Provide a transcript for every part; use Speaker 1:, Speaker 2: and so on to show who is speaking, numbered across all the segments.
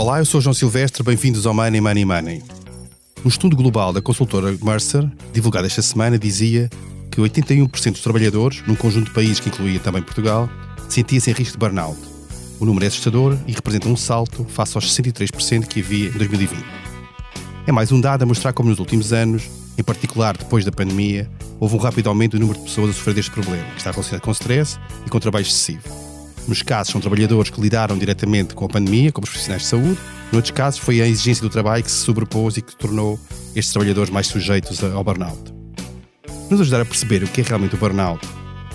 Speaker 1: Olá, eu sou João Silvestre, bem-vindos ao Money Money Money. Um estudo global da consultora Mercer, divulgado esta semana, dizia que 81% dos trabalhadores, num conjunto de países que incluía também Portugal, sentia-se em risco de burnout. O número é assustador e representa um salto face aos 63% que havia em 2020. É mais um dado a mostrar como nos últimos anos, em particular depois da pandemia, houve um rápido aumento do número de pessoas a sofrer deste problema, que está relacionado com stress e com trabalho excessivo. Nos casos, são trabalhadores que lidaram diretamente com a pandemia, como os profissionais de saúde. Noutros casos, foi a exigência do trabalho que se sobrepôs e que tornou estes trabalhadores mais sujeitos ao burnout. Nos ajudar a perceber o que é realmente o burnout,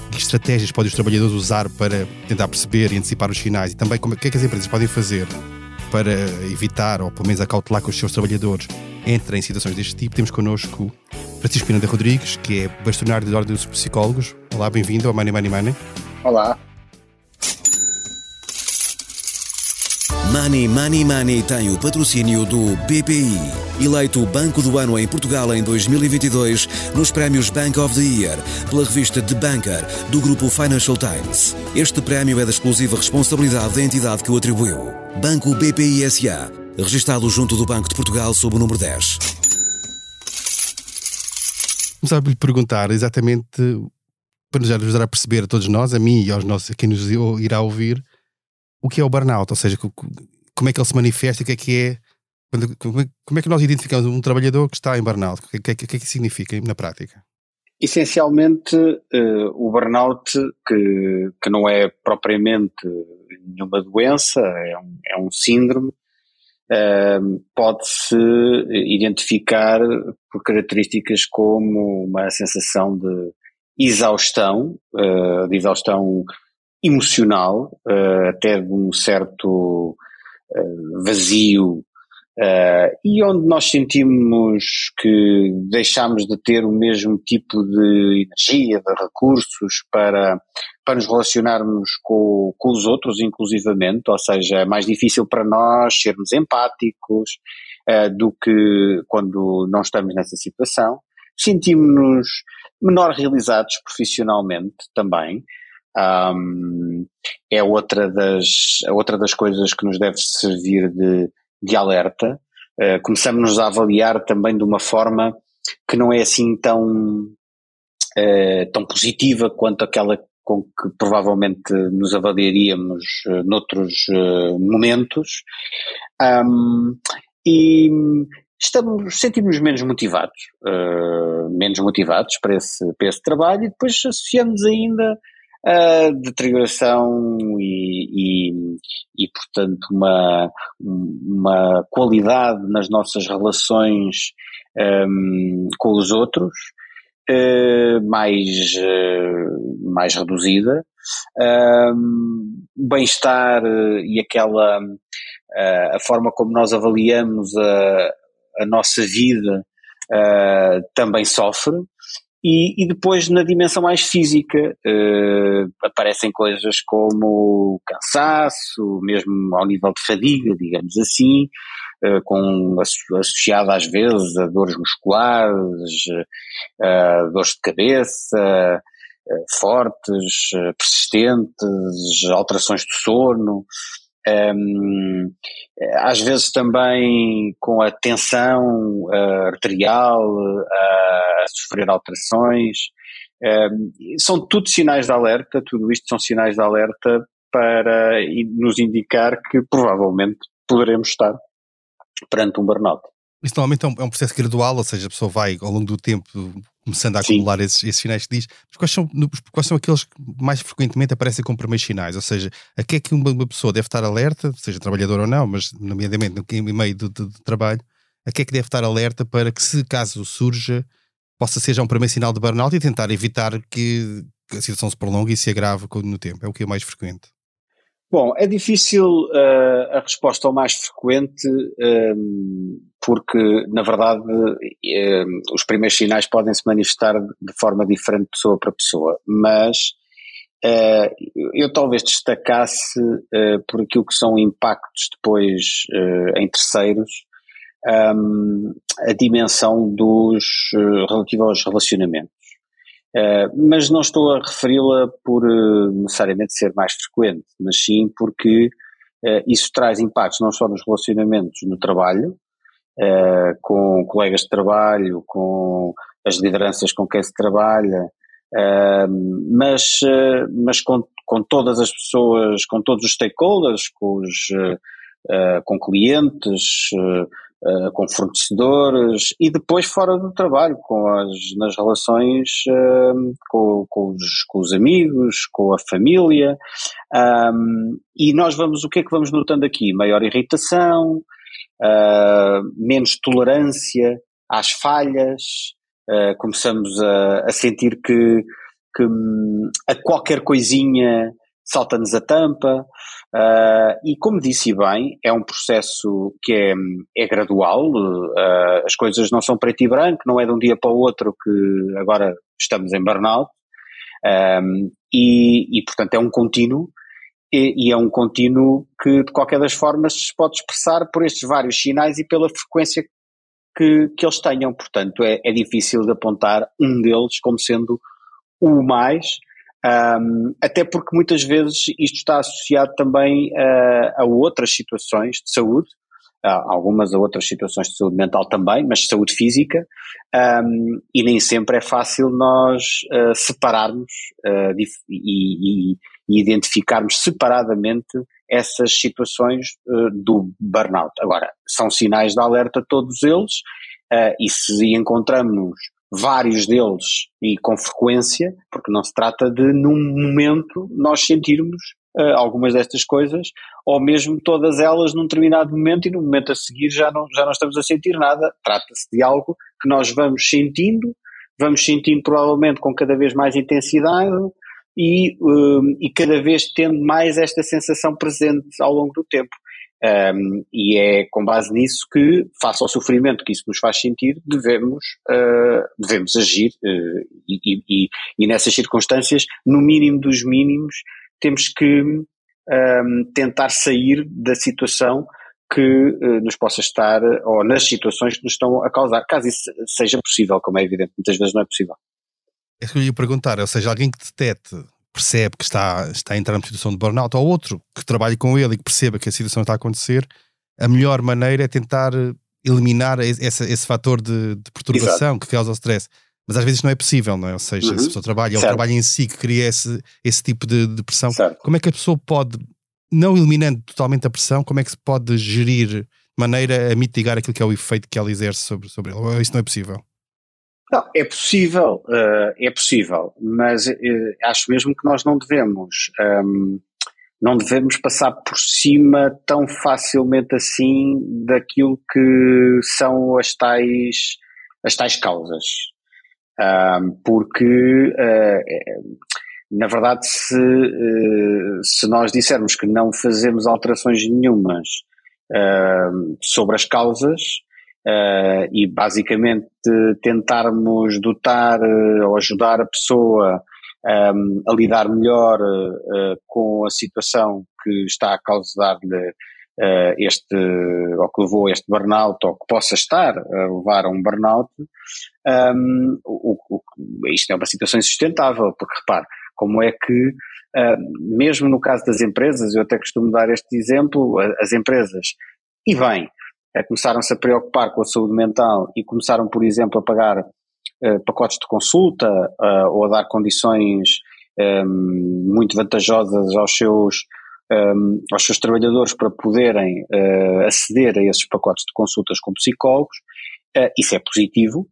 Speaker 1: que estratégias podem os trabalhadores usar para tentar perceber e antecipar os sinais e também como, o que é que as empresas podem fazer para evitar ou pelo menos acautelar que os seus trabalhadores entrem em situações deste tipo, temos connosco Francisco Pinanda Rodrigues, que é bastonário da Ordem dos Psicólogos. Olá, bem-vindo ao Money Money Money.
Speaker 2: Olá.
Speaker 3: Money Money Money tem o patrocínio do BPI, eleito Banco do Ano em Portugal em 2022 nos prémios Bank of the Year pela revista The Banker do grupo Financial Times. Este prémio é da exclusiva responsabilidade da entidade que o atribuiu. Banco BPI SA, registado junto do Banco de Portugal sob o número 10.
Speaker 1: Começava por lhe perguntar exatamente para nos ajudar a perceber a todos nós, a mim e aos nossos, a quem nos irá ouvir, o que é o burnout, ou seja, como é que ele se manifesta o que é que é. Como é que nós identificamos um trabalhador que está em burnout? O que é que, que, é que significa na prática?
Speaker 2: Essencialmente, uh, o burnout, que, que não é propriamente nenhuma doença, é um, é um síndrome, uh, pode-se identificar por características como uma sensação de exaustão, uh, de exaustão emocional, uh, até de um certo uh, vazio, uh, e onde nós sentimos que deixamos de ter o mesmo tipo de energia, de recursos para, para nos relacionarmos com, com os outros, inclusivamente, ou seja, é mais difícil para nós sermos empáticos do que quando não estamos nessa situação. Sentimos-nos menor realizados profissionalmente também, um, é outra das, outra das coisas que nos deve servir de, de alerta. Uh, começamos a avaliar também de uma forma que não é assim tão, uh, tão positiva quanto aquela com que provavelmente nos avaliaríamos uh, noutros uh, momentos. Um, e estamos, sentimos menos motivados, menos motivados para esse, para esse trabalho e depois associamos ainda a deterioração e, e, e, portanto, uma, uma qualidade nas nossas relações um, com os outros uh, mais, uh, mais reduzida, um, bem-estar e aquela uh, a forma como nós avaliamos a, a nossa vida também sofre e, e, depois na dimensão mais física uh, aparecem coisas como cansaço, mesmo ao nível de fadiga, digamos assim, uh, com, associada às vezes a dores musculares, uh, dores de cabeça, fortes, persistentes, alterações de sono. Um, às vezes também com a tensão uh, arterial a sofrer alterações. Um, são tudo sinais de alerta, tudo isto são sinais de alerta para nos indicar que provavelmente poderemos estar perante um burnout.
Speaker 1: Isso normalmente é um, é um, processo gradual, ou seja, a pessoa vai ao longo do tempo começando a acumular esses, esses, sinais que diz. Mas quais são, quais são aqueles que mais frequentemente aparecem como primeiros sinais? Ou seja, a que é que uma, pessoa deve estar alerta, seja trabalhador ou não, mas nomeadamente no meio do, do, do, trabalho, a que é que deve estar alerta para que, se caso surja, possa ser já um primeiro sinal de burnout e tentar evitar que a situação se prolongue e se agrave no tempo? É o que é mais frequente.
Speaker 2: Bom, é difícil uh, a resposta ao mais frequente, um, ehm, porque, na verdade, um, ehm, os primeiros sinais podem se manifestar de forma diferente de pessoa para pessoa, mas uh, eu talvez destacasse uh, por aquilo que são impactos depois em terceiros, um, ehm, a dimensão dos relativo aos relacionamentos. Uh, mas não estou a referi-la por uh, necessariamente ser mais frequente, mas sim porque isso traz impactos não só nos relacionamentos no trabalho, com colegas de trabalho, com as lideranças com quem se trabalha, mas, mas com, com todas as pessoas, com todos os stakeholders, com, os, com clientes, uh, com fornecedores e depois fora do trabalho, com as, nas relações uh, com, com, os, com os amigos, com a família. Um, e nós vamos, o que é que vamos notando aqui? Maior irritação, uh, menos tolerância às falhas, começamos a, a sentir que, que um, a qualquer coisinha salta-nos a tampa, uh, e como disse bem, é um processo que é, é gradual, uh, as coisas não são preto e branco, não é de um dia para o outro que agora estamos em burnout, um, e, e portanto é um contínuo, e, e, é um contínuo que de qualquer das formas se pode expressar por estes vários sinais e pela frequência que, que eles tenham, portanto é, é difícil de apontar um deles como sendo o mais, um, até porque muitas vezes isto está associado também uh, a outras situações de saúde, uh, algumas a outras situações de saúde mental também, mas de saúde física, um, e nem sempre é fácil nós uh, separarmos e, e, e, identificarmos separadamente essas situações do burnout. Agora, são sinais de alerta todos eles, e se encontramos vários deles e com frequência, porque não se trata de num momento nós sentirmos uh, algumas destas coisas, ou mesmo todas elas num determinado momento e no momento a seguir já não, já não estamos a sentir nada. Trata-se de algo que nós vamos sentindo, vamos sentindo provavelmente com cada vez mais intensidade e, uh, e cada vez tendo mais esta sensação presente ao longo do tempo. Um, e é com base nisso que, face ao sofrimento que isso nos faz sentir, devemos, uh, devemos agir uh, e, e, e, nessas circunstâncias, no mínimo dos mínimos, temos que um, tentar sair da situação que uh, nos possa estar, ou nas situações que nos estão a causar, caso isso seja possível, como é evidente, muitas vezes não é possível.
Speaker 1: É isso que eu ia perguntar, ou seja, alguém que detete percebe que está, está a entrar numa situação de burnout, ou outro que trabalhe com ele e que perceba que a situação está a acontecer, a melhor maneira é tentar eliminar esse, esse fator de, de perturbação Exato. que causa o stress. Mas às vezes não é possível, não é? Ou seja, uhum. se a pessoa trabalha, é o trabalho em si que cria esse, esse tipo de, de pressão. Certo. Como é que a pessoa pode, não eliminando totalmente a pressão, como é que se pode gerir de maneira a mitigar aquilo que é o efeito que ela exerce sobre, sobre ele? Ou isso não é possível?
Speaker 2: Não, é possível, uh, é possível, mas uh, acho mesmo que nós não devemos, ehm, não devemos passar por cima tão facilmente assim daquilo que são as tais, as tais causas. Ehm, porque, uh, na verdade, se, se nós dissermos que não fazemos alterações nenhumas ehm, sobre as causas, uh, e basicamente tentarmos dotar uh, ou ajudar a pessoa um, ehm, a lidar melhor uh, com a situação que está a causar-lhe este, ou que levou a este burnout, ou que possa estar a levar a um burnout, um, ehm, o, o, isto é uma situação insustentável, porque repare, como é que, uh, mesmo no caso das empresas, eu até costumo dar este exemplo, as empresas, e bem, começaram-se a preocupar com a saúde mental e começaram, por exemplo, a pagar uh, pacotes de consulta uh, ou a dar condições ehm, muito vantajosas aos seus, ehm, aos seus trabalhadores para poderem uh, aceder a esses pacotes de consultas com psicólogos. isso é positivo,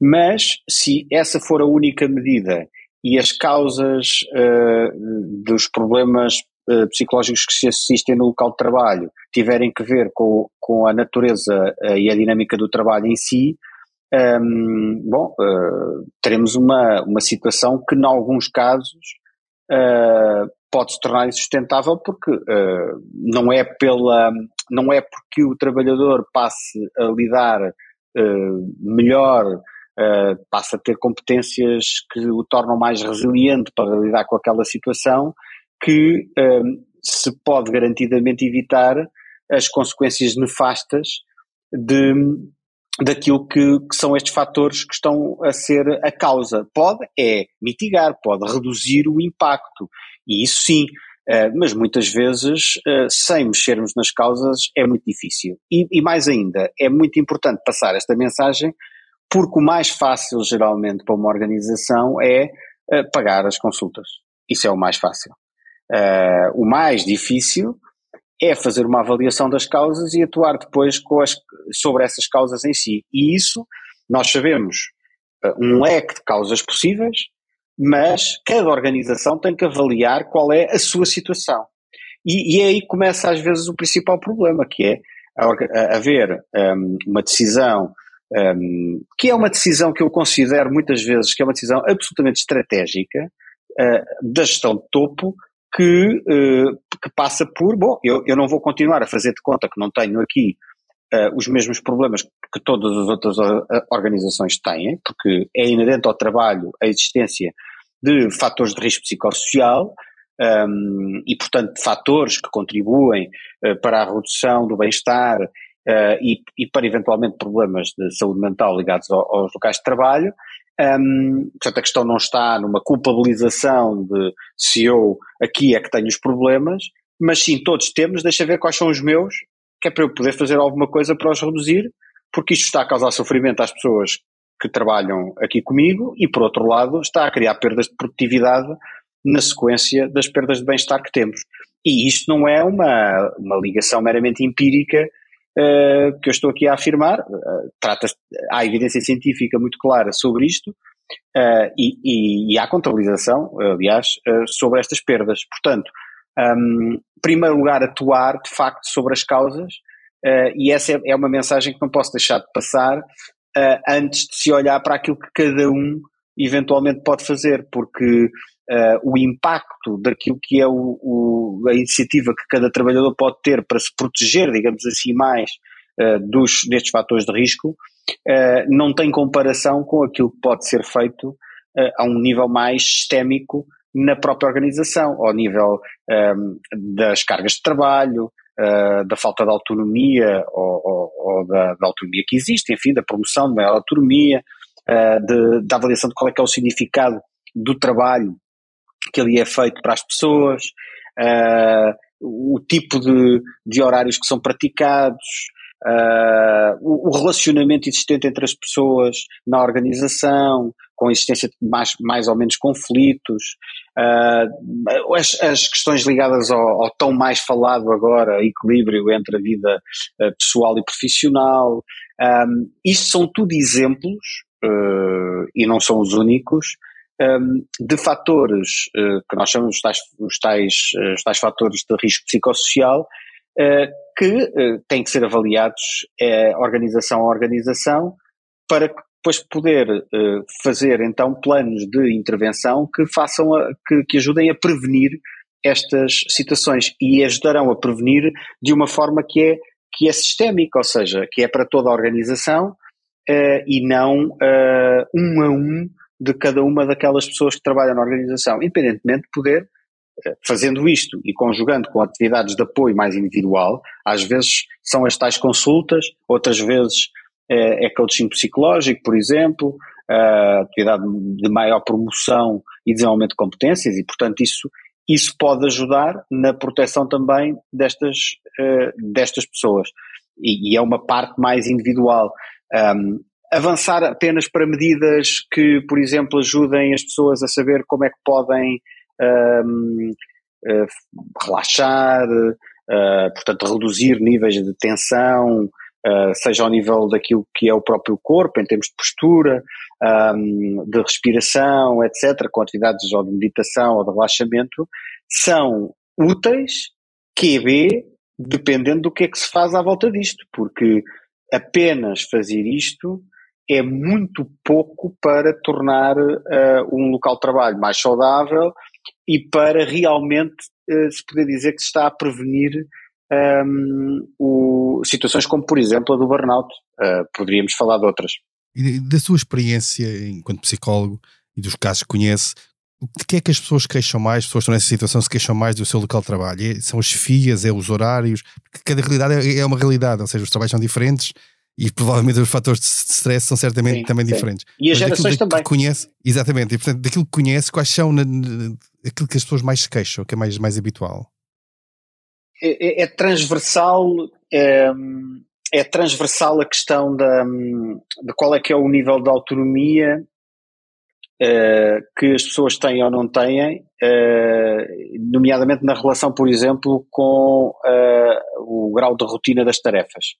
Speaker 2: mas se essa for a única medida e as causas dos problemas eh, psicológicos que se assistem no local de trabalho tiverem que ver com, com a natureza uh, e a dinâmica do trabalho em si, um, ehm, bom, uh, teremos uma, uma situação que, em alguns casos, pode se tornar insustentável porque não é pela não é porque o trabalhador passe a lidar melhor Uh, passa a ter competências que o tornam mais resiliente para lidar com aquela situação, que um, se pode garantidamente evitar as consequências nefastas de, daquilo que, que, são estes fatores que estão a ser a causa. Pode é mitigar, pode reduzir o impacto. E isso sim, Uh, mas muitas vezes, uh, sem mexermos nas causas, é muito difícil. E, e, mais ainda, é muito importante passar esta mensagem, porque o mais fácil, geralmente, para uma organização é uh, pagar as consultas. Isso é o mais fácil. O mais difícil é fazer uma avaliação das causas e atuar depois as, sobre essas causas em si. E isso, nós sabemos um leque de causas possíveis, mas cada organização tem que avaliar qual é a sua situação. E, e é aí começa às vezes o principal problema, que é haver um, uma decisão um, que é uma decisão que eu considero muitas vezes que é uma decisão absolutamente estratégica uh, da gestão de topo que, uh, que passa por, bom, eu, eu não vou continuar a fazer de conta que não tenho aqui uh, os mesmos problemas que todas as outras organizações têm, porque é inerente ao trabalho a existência de fatores de risco psicossocial um, e, portanto, fatores que contribuem uh, para a redução do bem-estar uh, e, e, para eventualmente problemas de saúde mental ligados ao, aos locais de trabalho. Um, portanto, a questão não está numa culpabilização de se eu aqui é que tenho os problemas, mas sim, todos temos, deixa ver quais são os meus, que é para eu poder fazer alguma coisa para os reduzir, porque isto está a causar sofrimento às pessoas que trabalham aqui comigo e, por outro lado, está a criar perdas de produtividade na sequência das perdas de bem-estar que temos. E isto não é uma, uma ligação meramente empírica uh, que eu estou aqui a afirmar. Uh, há evidência científica muito clara sobre isto uh, e, e, e, há contabilização, aliás, sobre estas perdas. Portanto, um, em primeiro lugar, atuar de facto sobre as causas, e essa é, é uma mensagem que não posso deixar de passar, antes de se olhar para aquilo que cada um eventualmente pode fazer, porque uh, o impacto daquilo que é o, o, a iniciativa que cada trabalhador pode ter para se proteger, digamos assim, mais uh, dos, destes fatores de risco, não tem comparação com aquilo que pode ser feito a um nível mais sistémico na própria organização, ao nível um, das cargas de trabalho, uh, da falta de autonomia ou, ou, ou da, da, autonomia que existe, enfim, da promoção de maior autonomia, uh, de, da avaliação de qual é que é o significado do trabalho que ali é feito para as pessoas, uh, o tipo de, de horários que são praticados, Uh, o, o, relacionamento existente entre as pessoas na organização, com a existência de mais, mais ou menos conflitos, uh, as, as, questões ligadas ao, ao, tão mais falado agora equilíbrio entre a vida pessoal e profissional. Um, isto são tudo exemplos, e não são os únicos, um, de fatores que nós chamamos de tais, os tais, os tais fatores de risco psicossocial eh, que eh, têm que ser avaliados eh, organização a organização para depois poder fazer então planos de intervenção que façam a, que, que ajudem a prevenir estas situações e ajudarão a prevenir de uma forma que é que é sistémica, ou seja, que é para toda a organização uh, e não uh, um a um de cada uma daquelas pessoas que trabalham na organização, independentemente de poder fazendo isto e conjugando com atividades de apoio mais individual, às vezes são as tais consultas, outras vezes é, é coaching psicológico, por exemplo, atividade de maior promoção e desenvolvimento de competências e, portanto, isso, isso pode ajudar na proteção também destas, destas pessoas. E, e, é uma parte mais individual. Um, avançar apenas para medidas que, por exemplo, ajudem as pessoas a saber como é que podem um, uh, relaxar, uh, portanto, reduzir níveis de tensão, uh, seja ao nível daquilo que é o próprio corpo, em termos de postura, um, de respiração, etc., com atividades ou de meditação ou de relaxamento, são úteis, QB, dependendo do que é que se faz à volta disto, porque apenas fazer isto é muito pouco para tornar uh, um local de trabalho mais saudável e para realmente uh, se poder dizer que se está a prevenir um, o, situações como, por exemplo, a do burnout. Uh, poderíamos falar de outras.
Speaker 1: E da sua experiência enquanto psicólogo e dos casos que conhece, de que é que as pessoas queixam mais, as pessoas estão nessa situação se queixam mais do seu local de trabalho? É, são as FIAs, é os horários? Porque cada realidade é, é uma realidade, ou seja, os trabalhos são diferentes e provavelmente os fatores de stress são certamente sim, também sim. diferentes.
Speaker 2: E as Mas gerações também.
Speaker 1: Conhece, exatamente, e portanto, daquilo que conhece, quais são na, na, aquilo que as pessoas mais se queixam, que é mais, mais habitual?
Speaker 2: É, é, é transversal, é, é, transversal a questão da, de qual é que é o nível de autonomia uh, que as pessoas têm ou não têm, uh, nomeadamente na relação, por exemplo, com uh, o grau de rotina das tarefas.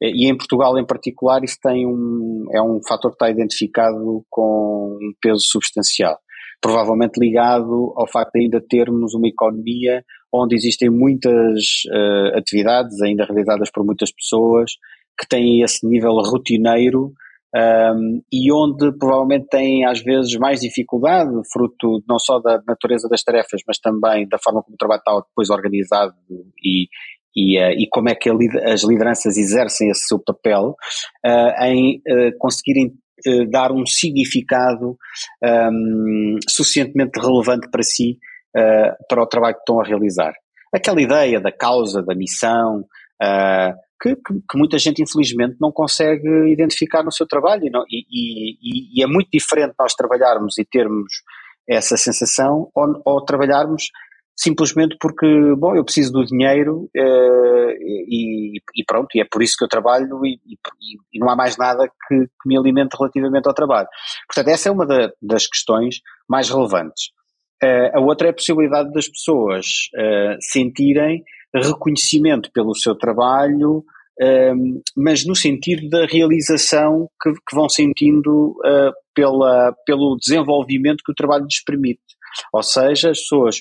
Speaker 2: E em Portugal, em particular, isso tem um, é um fator que está identificado com um peso substancial. Provavelmente ligado ao facto de ainda termos uma economia onde existem muitas uh, atividades ainda realizadas por muitas pessoas que têm esse nível rotineiro um, e onde provavelmente têm às vezes mais dificuldade, fruto não só da natureza das tarefas, mas também da forma como o trabalho está depois organizado e, e, uh, e como é que as lideranças exercem esse seu papel uh, em uh, conseguirem dar um significado um, suficientemente relevante para si para o trabalho que estão a realizar. Aquela ideia da causa, da missão, que, que, que, muita gente infelizmente não consegue identificar no seu trabalho e, não, e, e, é muito diferente nós trabalharmos e termos essa sensação ou, ou trabalharmos simplesmente porque, bom, eu preciso do dinheiro uh, e, e, pronto, e é por isso que eu trabalho e, e não há mais nada que, que, me alimente relativamente ao trabalho. Portanto, essa é uma da, das questões mais relevantes. Uh, a outra é a possibilidade das pessoas uh, sentirem reconhecimento pelo seu trabalho, mas no sentido da realização que, que vão sentindo uh, pela, pelo desenvolvimento que o trabalho lhes permite. Ou seja, as pessoas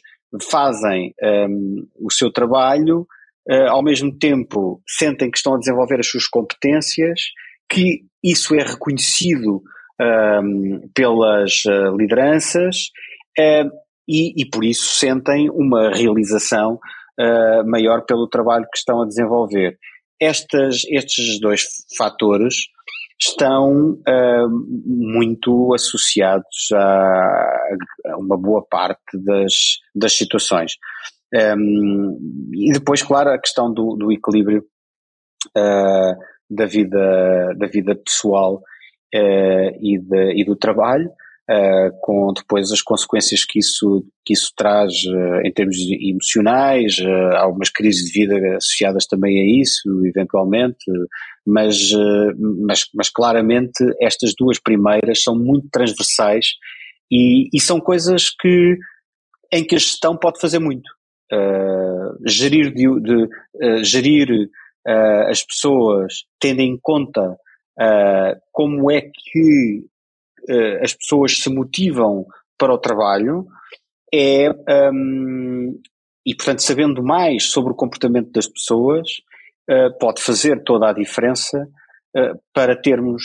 Speaker 2: fazem um, o seu trabalho, uh, ao mesmo tempo sentem que estão a desenvolver as suas competências, que isso é reconhecido um, pelas uh, lideranças e, e, por isso sentem uma realização uh, maior pelo trabalho que estão a desenvolver. Estas, estes dois fatores estão uh, muito associados a, a, uma boa parte das, das situações. Um, e depois, claro, a questão do, do equilíbrio uh, da, vida, da vida pessoal uh, e, de, e do trabalho, uh, com depois as consequências que isso, que isso traz uh, em termos emocionais, uh, algumas crises de vida associadas também a isso, eventualmente, mas, mas, mas claramente estas duas primeiras são muito transversais e, e são coisas que, em que a gestão pode fazer muito. gerir de, de gerir as pessoas tendo em conta como é que uh, as pessoas se motivam para o trabalho é, um, e portanto sabendo mais sobre o comportamento das pessoas, uh, pode fazer toda a diferença uh, para termos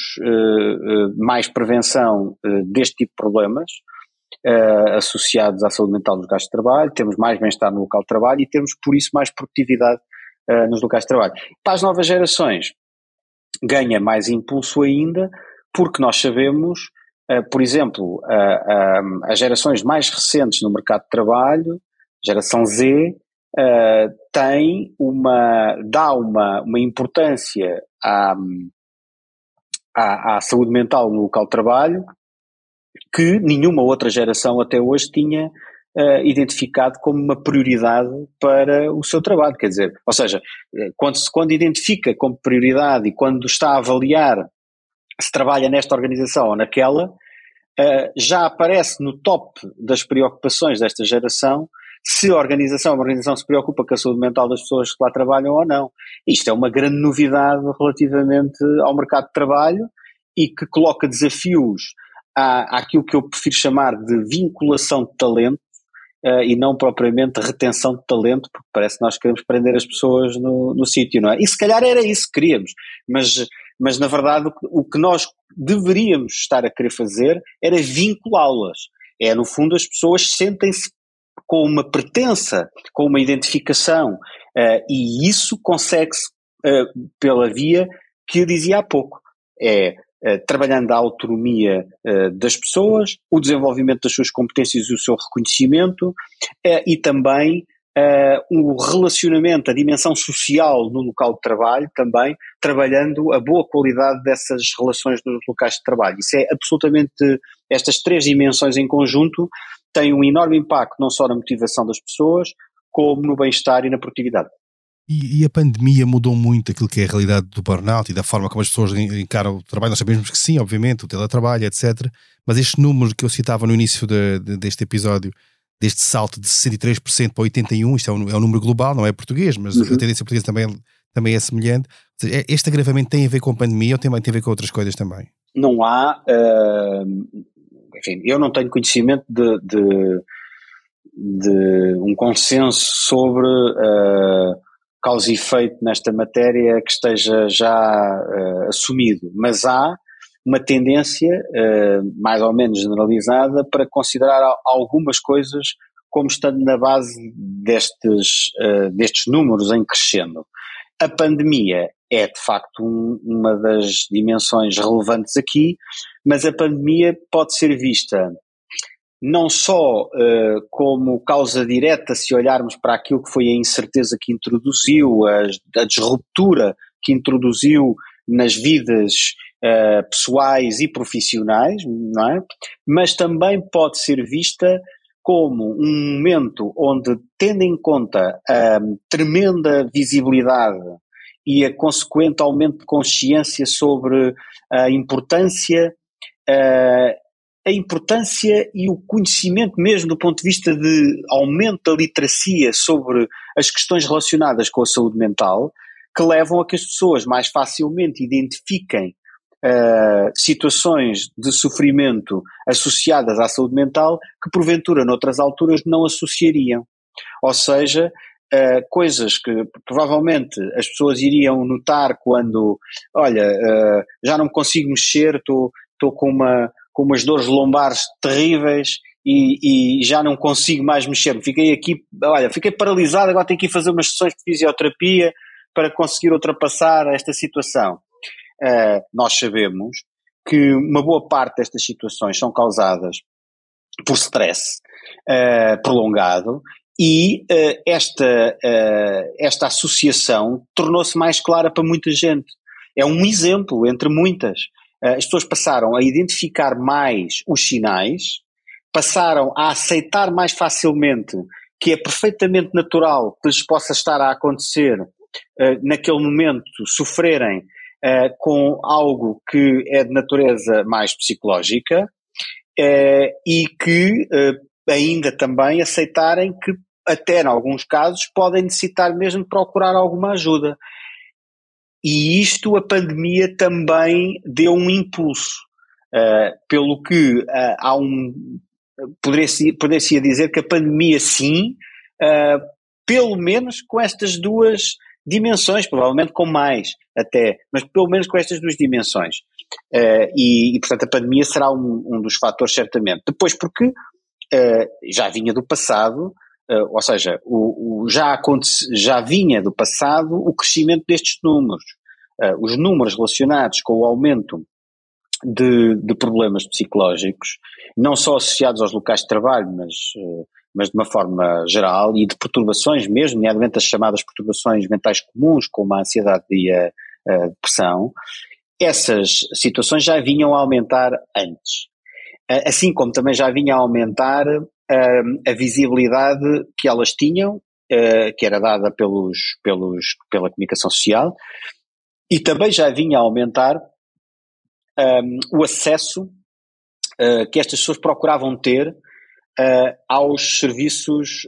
Speaker 2: mais prevenção deste tipo de problemas associados à saúde mental nos locais de trabalho, temos mais bem-estar no local de trabalho e temos por isso mais produtividade nos locais de trabalho. Para as novas gerações ganha mais impulso ainda porque nós sabemos por exemplo, uh, uh, as gerações mais recentes no mercado de trabalho, geração Z, tem uma, dá uma, uma importância à, à, à, saúde mental no local de trabalho que nenhuma outra geração até hoje tinha identificado como uma prioridade para o seu trabalho. Quer dizer, ou seja, quando, quando identifica como prioridade e quando está a avaliar se trabalha nesta organização ou naquela, uh, já aparece no top das preocupações desta geração se a organização, a organização se preocupa com a saúde mental das pessoas que lá trabalham ou não. Isto é uma grande novidade relativamente ao mercado de trabalho e que coloca desafios à, àquilo que eu prefiro chamar de vinculação de talento uh, e não propriamente retenção de talento, porque parece que nós queremos prender as pessoas no, no sítio, não é? E se calhar era isso que queríamos, mas mas na verdade o que nós deveríamos estar a querer fazer era vinculá-las. É, no fundo, as pessoas sentem-se com uma pertença, com uma identificação, uh, e isso consegue-se uh, pela via que eu dizia há pouco. É uh, trabalhando a autonomia das pessoas, o desenvolvimento das suas competências e o seu reconhecimento, e também uh, o relacionamento, a dimensão social no local de trabalho também, trabalhando a boa qualidade dessas relações nos locais de trabalho. Isso é absolutamente, estas três dimensões em conjunto têm um enorme impacto não só na motivação das pessoas, como no bem-estar e na produtividade.
Speaker 1: E, e, a pandemia mudou muito aquilo que é a realidade do burnout e da forma como as pessoas encaram o trabalho. Nós sabemos que sim, obviamente, o teletrabalho, etc. Mas este número que eu citava no início de, de, deste episódio, deste salto de 63% para 81%, isto é um, é um número global, não é português, mas uhum. a tendência portuguesa também, também é semelhante. É, este agravamento tem a ver com a pandemia ou tem, tem a ver com outras coisas também?
Speaker 2: Não há. Uh, enfim, eu não tenho conhecimento de, de, de um consenso sobre. Uh, causa e efeito nesta matéria que esteja já uh, assumido, mas há uma tendência uh, mais ou menos generalizada para considerar algumas coisas como estando na base destes, uh, destes números em crescendo. A pandemia é de facto um, uma das dimensões relevantes aqui, mas a pandemia pode ser vista não só uh, como causa direta, se olharmos para aquilo que foi a incerteza que introduziu, a, a que introduziu nas vidas uh, pessoais e profissionais, não é? Mas também pode ser vista como um momento onde, tendo em conta a tremenda visibilidade e a consequente aumento de consciência sobre a importância uh, a importância e o conhecimento mesmo do ponto de vista de aumento da literacia sobre as questões relacionadas com a saúde mental, que levam a que as pessoas mais facilmente identifiquem uh, situações de sofrimento associadas à saúde mental que porventura noutras alturas não associariam. Ou seja, uh, coisas que provavelmente as pessoas iriam notar quando, olha, uh, já não consigo mexer, estou com uma com umas dores lombares terríveis e, e, já não consigo mais mexer. Fiquei aqui, olha, fiquei paralisado, agora tenho que ir fazer umas sessões de fisioterapia para conseguir ultrapassar esta situação. Uh, nós sabemos que uma boa parte destas situações são causadas por stress uh, prolongado e uh, esta, esta associação tornou-se mais clara para muita gente. É um exemplo entre muitas. As pessoas passaram a identificar mais os sinais, passaram a aceitar mais facilmente que é perfeitamente natural que lhes possa estar a acontecer uh, naquele momento sofrerem uh, com algo que é de natureza mais psicológica uh, e que ainda também aceitarem que até em alguns casos podem necessitar mesmo procurar alguma ajuda. E isto a pandemia também deu um impulso, pelo que há um. Poderia-se poderia dizer que a pandemia, sim, pelo menos com estas duas dimensões, provavelmente com mais até, mas pelo menos com estas duas dimensões. E, e, portanto, a pandemia será um, um, dos fatores, certamente. Depois, porque já vinha do passado, Uh, ou seja, o, o já, já vinha do passado o crescimento destes números. Uh, os números relacionados com o aumento de, de, problemas psicológicos, não só associados aos locais de trabalho, mas, uh, mas de uma forma geral, e de perturbações mesmo, nomeadamente as chamadas perturbações mentais comuns, como a ansiedade e a, a depressão, essas situações já vinham a aumentar antes. Assim como também já vinha a aumentar a visibilidade que elas tinham, uh, que era dada pelos, pelos, pela comunicação social, e também já vinha a aumentar um, o acesso uh, que estas pessoas procuravam ter uh, aos serviços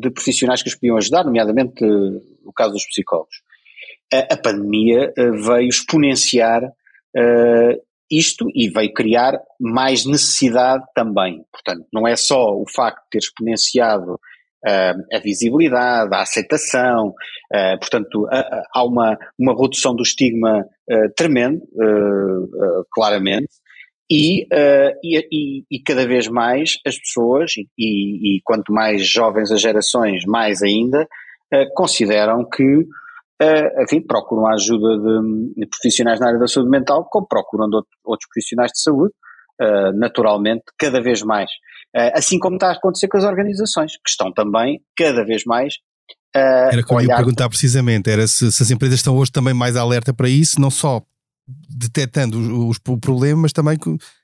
Speaker 2: de profissionais que os podiam ajudar, nomeadamente no caso dos psicólogos. a pandemia veio exponenciar isto e veio criar mais necessidade também. Portanto, não é só o facto de ter exponenciado uh, a visibilidade, a aceitação, uh, portanto, uh, há uma, uma redução do estigma tremendo, claramente, e, e, e, cada vez mais as pessoas, e, e, quanto mais jovens as gerações, mais ainda, consideram que uh, enfim, procuram a ajuda de, de, profissionais na área da saúde mental, como procuram de outros profissionais de saúde, uh, naturalmente, cada vez mais. Uh, assim como está a acontecer com as organizações, que estão também cada vez mais
Speaker 1: Uh, era que eu ia perguntar precisamente, era se, se, as empresas estão hoje também mais alerta para isso, não só detectando os, os problemas, mas também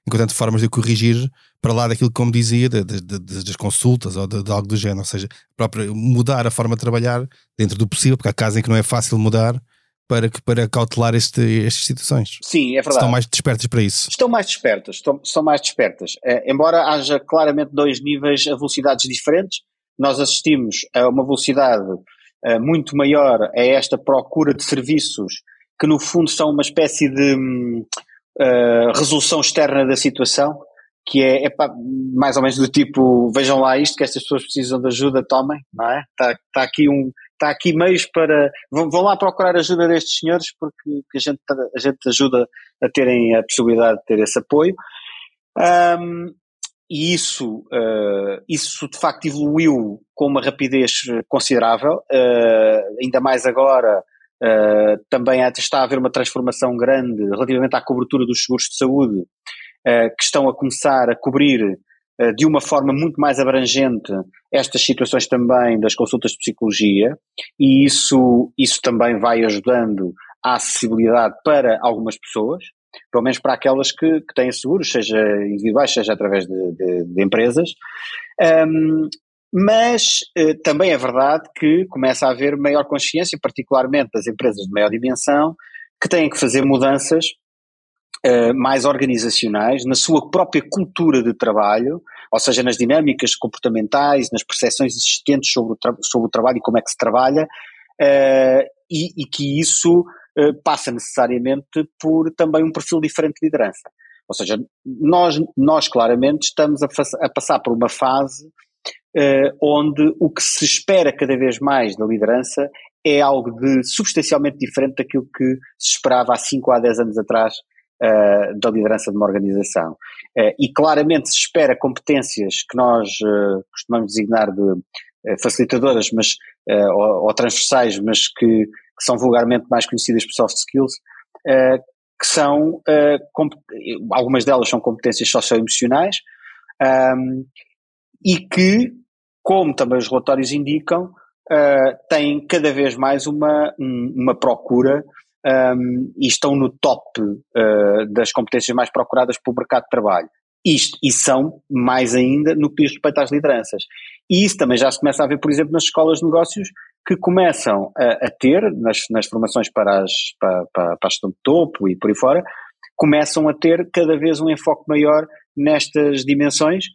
Speaker 1: encontrando formas de corrigir para lá daquilo que, como dizia, de, de, de, das consultas ou de, algo do género, ou seja, própria, mudar a forma de trabalhar dentro do possível, porque há casos em que não é fácil mudar para, para cautelar este, estas situações.
Speaker 2: Sim, é verdade.
Speaker 1: Estão mais despertas para isso.
Speaker 2: Estão mais despertas, estão, estão mais despertas. É, embora haja claramente dois níveis a velocidades diferentes, nós assistimos a uma velocidade uh, muito maior a esta procura de serviços que no fundo são uma espécie de uh, resolução externa da situação, que é, é pá, mais ou menos do tipo, vejam lá isto, que estas pessoas precisam de ajuda, tomem, não é? Está tá aqui um, está aqui meios para, vão, vão, lá procurar ajuda destes senhores, porque a gente, a gente ajuda a terem a possibilidade de ter esse apoio. Um, e isso, uh, isso de facto evoluiu com uma rapidez considerável, uh, ainda mais agora uh, também está a haver uma transformação grande relativamente à cobertura dos seguros de saúde, que estão a começar a cobrir de uma forma muito mais abrangente estas situações também das consultas de psicologia, e isso, isso também vai ajudando à acessibilidade para algumas pessoas pelo menos para aquelas que, que têm seguros, seja individuais, seja através de, de, de empresas. Um, mas eh, também é verdade que começa a haver maior consciência, particularmente das empresas de maior dimensão, que têm que fazer mudanças eh, mais organizacionais na sua própria cultura de trabalho, ou seja, nas dinâmicas comportamentais, nas percepções existentes sobre o, sobre o trabalho e como é que se trabalha, eh, e, e, que isso eh, passa necessariamente por também um perfil diferente de liderança. Ou seja, nós, nós claramente estamos a, a passar por uma fase onde o que se espera cada vez mais da liderança é algo de substancialmente diferente daquilo que se esperava há 5 a 10 anos atrás uh, da liderança de uma organização. Uh, e claramente se espera competências que nós costumamos designar de facilitadoras mas, ou, ou transversais, mas que que são vulgarmente mais conhecidas por soft skills, uh, que são, uh, algumas delas são competências socioemocionais, um, e que, como também os relatórios indicam, uh, têm cada vez mais uma, uma procura um, e estão no top das competências mais procuradas pelo mercado de trabalho. Isto, e são mais ainda no que diz respeito às lideranças. E isso também já se começa a ver, por exemplo, nas escolas de negócios, que começam a, a ter, nas, nas, formações para, as, para, para, para a gestão de topo e por aí fora, começam a ter cada vez um enfoque maior nestas dimensões,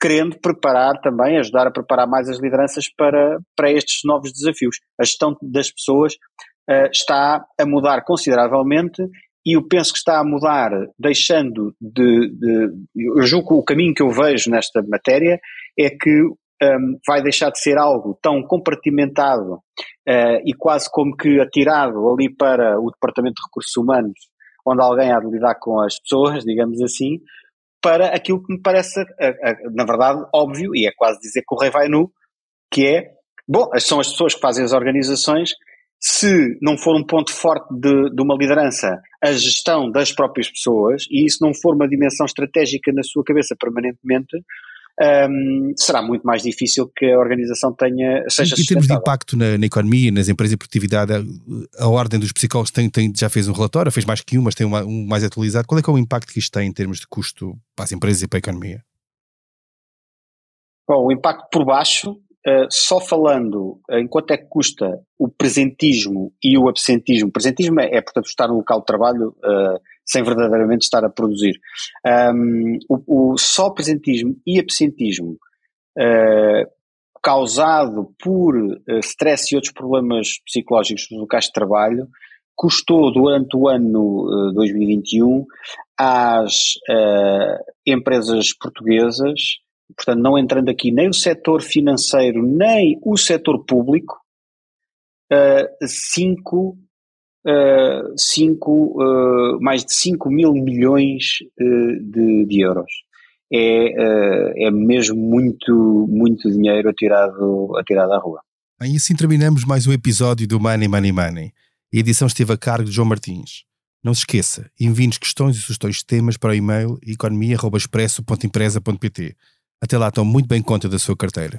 Speaker 2: querendo preparar também, ajudar a preparar mais as lideranças para, para estes novos desafios. A gestão das pessoas uh, está a mudar consideravelmente e eu penso que está a mudar, deixando de, de. Eu julgo que o caminho que eu vejo nesta matéria é que um, vai deixar de ser algo tão compartimentado uh, e quase como que atirado ali para o Departamento de Recursos Humanos, onde alguém há de lidar com as pessoas, digamos assim, para aquilo que me parece, na verdade, óbvio, e é quase dizer que o rei vai nu, que é, bom, são as pessoas que fazem as organizações, se não for um ponto forte de, de, uma liderança a gestão das próprias pessoas, e isso não for uma dimensão estratégica na sua cabeça permanentemente, um, será muito mais difícil que a organização tenha, seja
Speaker 1: Em termos de impacto na, na, economia, nas empresas e produtividade, a, a Ordem dos Psicólogos tem, tem, já fez um relatório, fez mais que um, mas tem uma, um mais atualizado. Qual é é o impacto que isto tem em termos de custo para as empresas e para a economia?
Speaker 2: Bom, o impacto por baixo, uh, só falando uh, em quanto é que custa o presentismo e o absentismo. O presentismo é, é portanto, estar no local de trabalho uh, sem verdadeiramente estar a produzir. Um, o, o, só presentismo e absentismo uh, causado por uh, stress e outros problemas psicológicos nos locais de trabalho custou durante o ano uh, 2021 às empresas portuguesas, portanto não entrando aqui nem o setor financeiro nem o setor público, 5 uh, cinco, uh, mais de 5 mil milhões uh, de, de, euros. É, é mesmo muito, muito dinheiro atirado, atirado à rua.
Speaker 1: E assim terminamos mais um episódio do Money Money Money. A edição esteve a cargo de João Martins. Não se esqueça, envie-nos questões e sugestões de temas para o e-mail economia.expresso.empresa.pt. Até lá, tome muito bem conta da sua carteira.